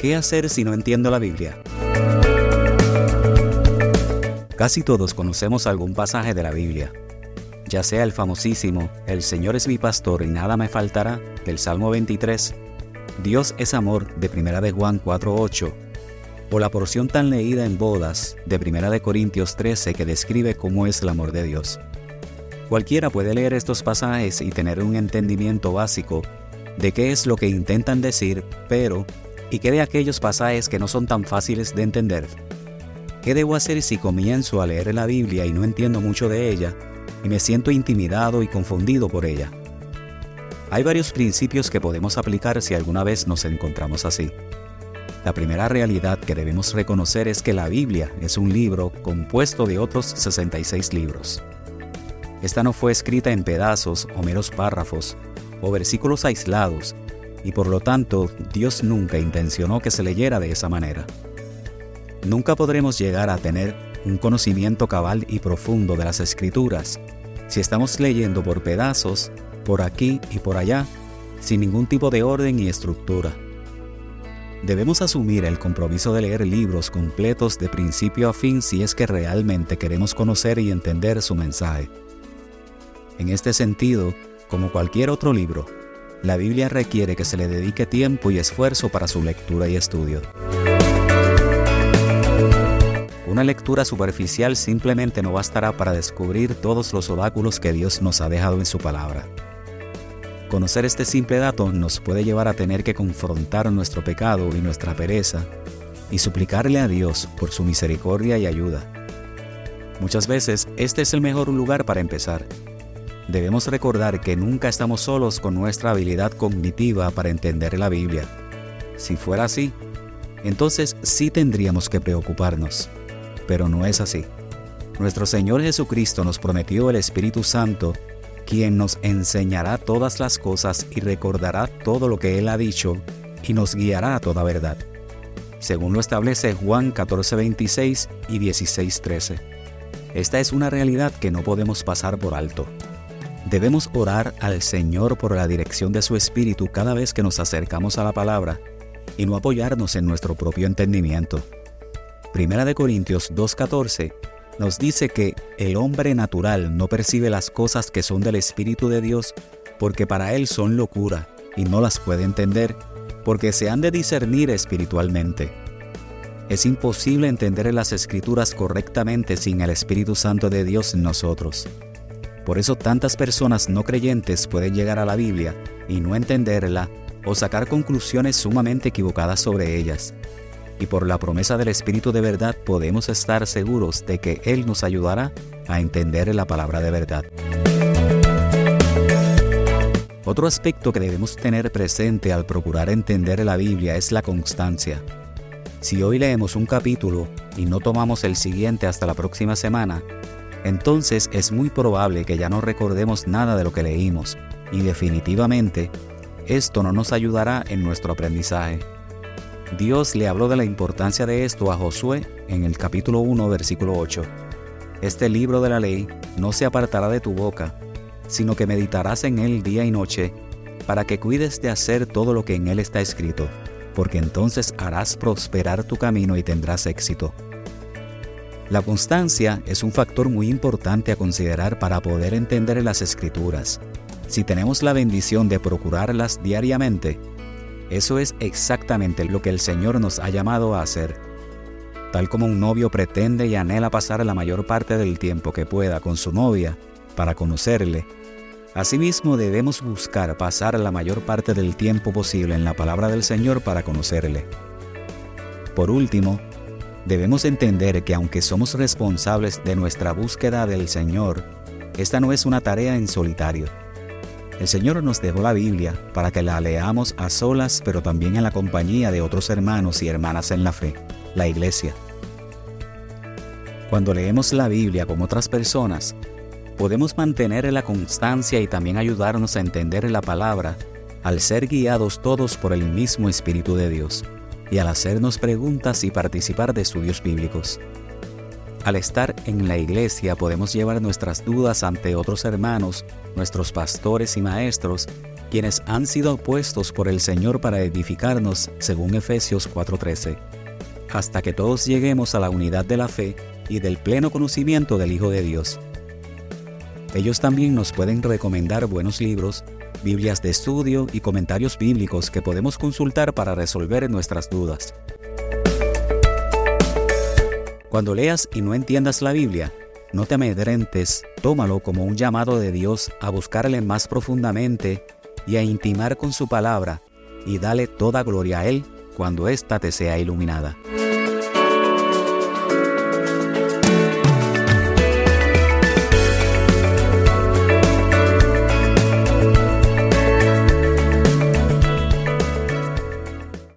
¿Qué hacer si no entiendo la Biblia? Casi todos conocemos algún pasaje de la Biblia, ya sea el famosísimo El Señor es mi pastor y nada me faltará del Salmo 23, Dios es amor de Primera de Juan 4:8, o la porción tan leída en bodas de Primera de Corintios 13 que describe cómo es el amor de Dios. Cualquiera puede leer estos pasajes y tener un entendimiento básico de qué es lo que intentan decir, pero ¿Y qué de aquellos pasajes que no son tan fáciles de entender? ¿Qué debo hacer si comienzo a leer la Biblia y no entiendo mucho de ella y me siento intimidado y confundido por ella? Hay varios principios que podemos aplicar si alguna vez nos encontramos así. La primera realidad que debemos reconocer es que la Biblia es un libro compuesto de otros 66 libros. Esta no fue escrita en pedazos o meros párrafos o versículos aislados y por lo tanto Dios nunca intencionó que se leyera de esa manera. Nunca podremos llegar a tener un conocimiento cabal y profundo de las escrituras si estamos leyendo por pedazos, por aquí y por allá, sin ningún tipo de orden y estructura. Debemos asumir el compromiso de leer libros completos de principio a fin si es que realmente queremos conocer y entender su mensaje. En este sentido, como cualquier otro libro, la Biblia requiere que se le dedique tiempo y esfuerzo para su lectura y estudio. Una lectura superficial simplemente no bastará para descubrir todos los oráculos que Dios nos ha dejado en su palabra. Conocer este simple dato nos puede llevar a tener que confrontar nuestro pecado y nuestra pereza y suplicarle a Dios por su misericordia y ayuda. Muchas veces este es el mejor lugar para empezar, debemos recordar que nunca estamos solos con nuestra habilidad cognitiva para entender la Biblia. Si fuera así, entonces sí tendríamos que preocuparnos, pero no es así. Nuestro Señor Jesucristo nos prometió el Espíritu Santo, quien nos enseñará todas las cosas y recordará todo lo que Él ha dicho y nos guiará a toda verdad, según lo establece Juan 14:26 y 16:13. Esta es una realidad que no podemos pasar por alto. Debemos orar al Señor por la dirección de su Espíritu cada vez que nos acercamos a la palabra y no apoyarnos en nuestro propio entendimiento. Primera de Corintios 2.14 nos dice que el hombre natural no percibe las cosas que son del Espíritu de Dios porque para él son locura y no las puede entender porque se han de discernir espiritualmente. Es imposible entender las escrituras correctamente sin el Espíritu Santo de Dios en nosotros. Por eso tantas personas no creyentes pueden llegar a la Biblia y no entenderla o sacar conclusiones sumamente equivocadas sobre ellas. Y por la promesa del Espíritu de verdad podemos estar seguros de que Él nos ayudará a entender la palabra de verdad. Otro aspecto que debemos tener presente al procurar entender la Biblia es la constancia. Si hoy leemos un capítulo y no tomamos el siguiente hasta la próxima semana, entonces es muy probable que ya no recordemos nada de lo que leímos y definitivamente esto no nos ayudará en nuestro aprendizaje. Dios le habló de la importancia de esto a Josué en el capítulo 1, versículo 8. Este libro de la ley no se apartará de tu boca, sino que meditarás en él día y noche, para que cuides de hacer todo lo que en él está escrito, porque entonces harás prosperar tu camino y tendrás éxito. La constancia es un factor muy importante a considerar para poder entender las escrituras. Si tenemos la bendición de procurarlas diariamente, eso es exactamente lo que el Señor nos ha llamado a hacer. Tal como un novio pretende y anhela pasar la mayor parte del tiempo que pueda con su novia para conocerle, asimismo debemos buscar pasar la mayor parte del tiempo posible en la palabra del Señor para conocerle. Por último, Debemos entender que aunque somos responsables de nuestra búsqueda del Señor, esta no es una tarea en solitario. El Señor nos dejó la Biblia para que la leamos a solas, pero también en la compañía de otros hermanos y hermanas en la fe, la iglesia. Cuando leemos la Biblia con otras personas, podemos mantener la constancia y también ayudarnos a entender la palabra al ser guiados todos por el mismo Espíritu de Dios y al hacernos preguntas y participar de estudios bíblicos. Al estar en la iglesia podemos llevar nuestras dudas ante otros hermanos, nuestros pastores y maestros, quienes han sido puestos por el Señor para edificarnos, según Efesios 4:13, hasta que todos lleguemos a la unidad de la fe y del pleno conocimiento del Hijo de Dios. Ellos también nos pueden recomendar buenos libros, Biblias de estudio y comentarios bíblicos que podemos consultar para resolver nuestras dudas. Cuando leas y no entiendas la Biblia, no te amedrentes, tómalo como un llamado de Dios a buscarle más profundamente y a intimar con su palabra, y dale toda gloria a Él cuando ésta te sea iluminada.